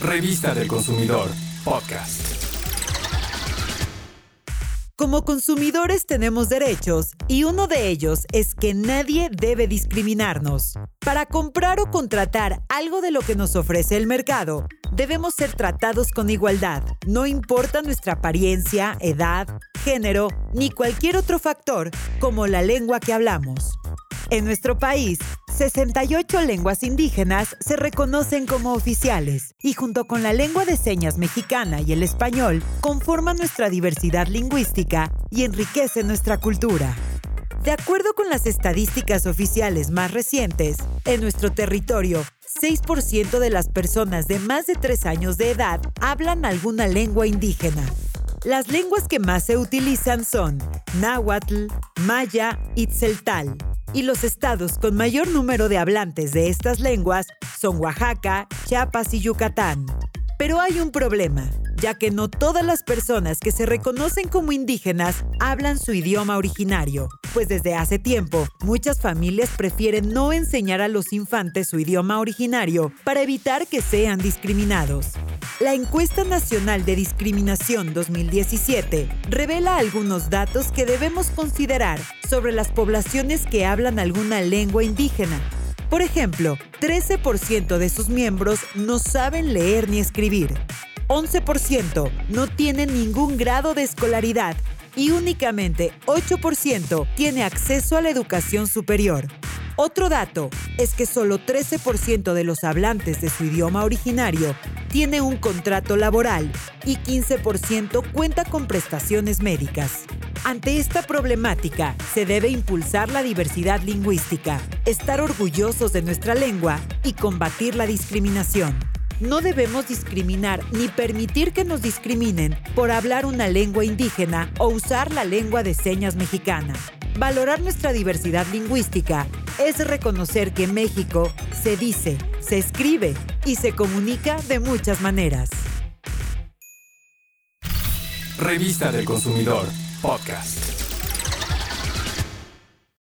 Revista del Consumidor, podcast. Como consumidores tenemos derechos y uno de ellos es que nadie debe discriminarnos. Para comprar o contratar algo de lo que nos ofrece el mercado, debemos ser tratados con igualdad, no importa nuestra apariencia, edad, género ni cualquier otro factor como la lengua que hablamos. En nuestro país, 68 lenguas indígenas se reconocen como oficiales y junto con la lengua de señas mexicana y el español conforman nuestra diversidad lingüística y enriquecen nuestra cultura. De acuerdo con las estadísticas oficiales más recientes, en nuestro territorio, 6% de las personas de más de 3 años de edad hablan alguna lengua indígena. Las lenguas que más se utilizan son náhuatl, maya y tzeltal y los estados con mayor número de hablantes de estas lenguas son Oaxaca, Chiapas y Yucatán. Pero hay un problema, ya que no todas las personas que se reconocen como indígenas hablan su idioma originario, pues desde hace tiempo muchas familias prefieren no enseñar a los infantes su idioma originario para evitar que sean discriminados. La encuesta nacional de discriminación 2017 revela algunos datos que debemos considerar sobre las poblaciones que hablan alguna lengua indígena. Por ejemplo, 13% de sus miembros no saben leer ni escribir. 11% no tienen ningún grado de escolaridad y únicamente 8% tiene acceso a la educación superior. Otro dato es que solo 13% de los hablantes de su idioma originario tiene un contrato laboral y 15% cuenta con prestaciones médicas. Ante esta problemática, se debe impulsar la diversidad lingüística, estar orgullosos de nuestra lengua y combatir la discriminación. No debemos discriminar ni permitir que nos discriminen por hablar una lengua indígena o usar la lengua de señas mexicana. Valorar nuestra diversidad lingüística es reconocer que México se dice, se escribe y se comunica de muchas maneras. Revista del Consumidor, podcast.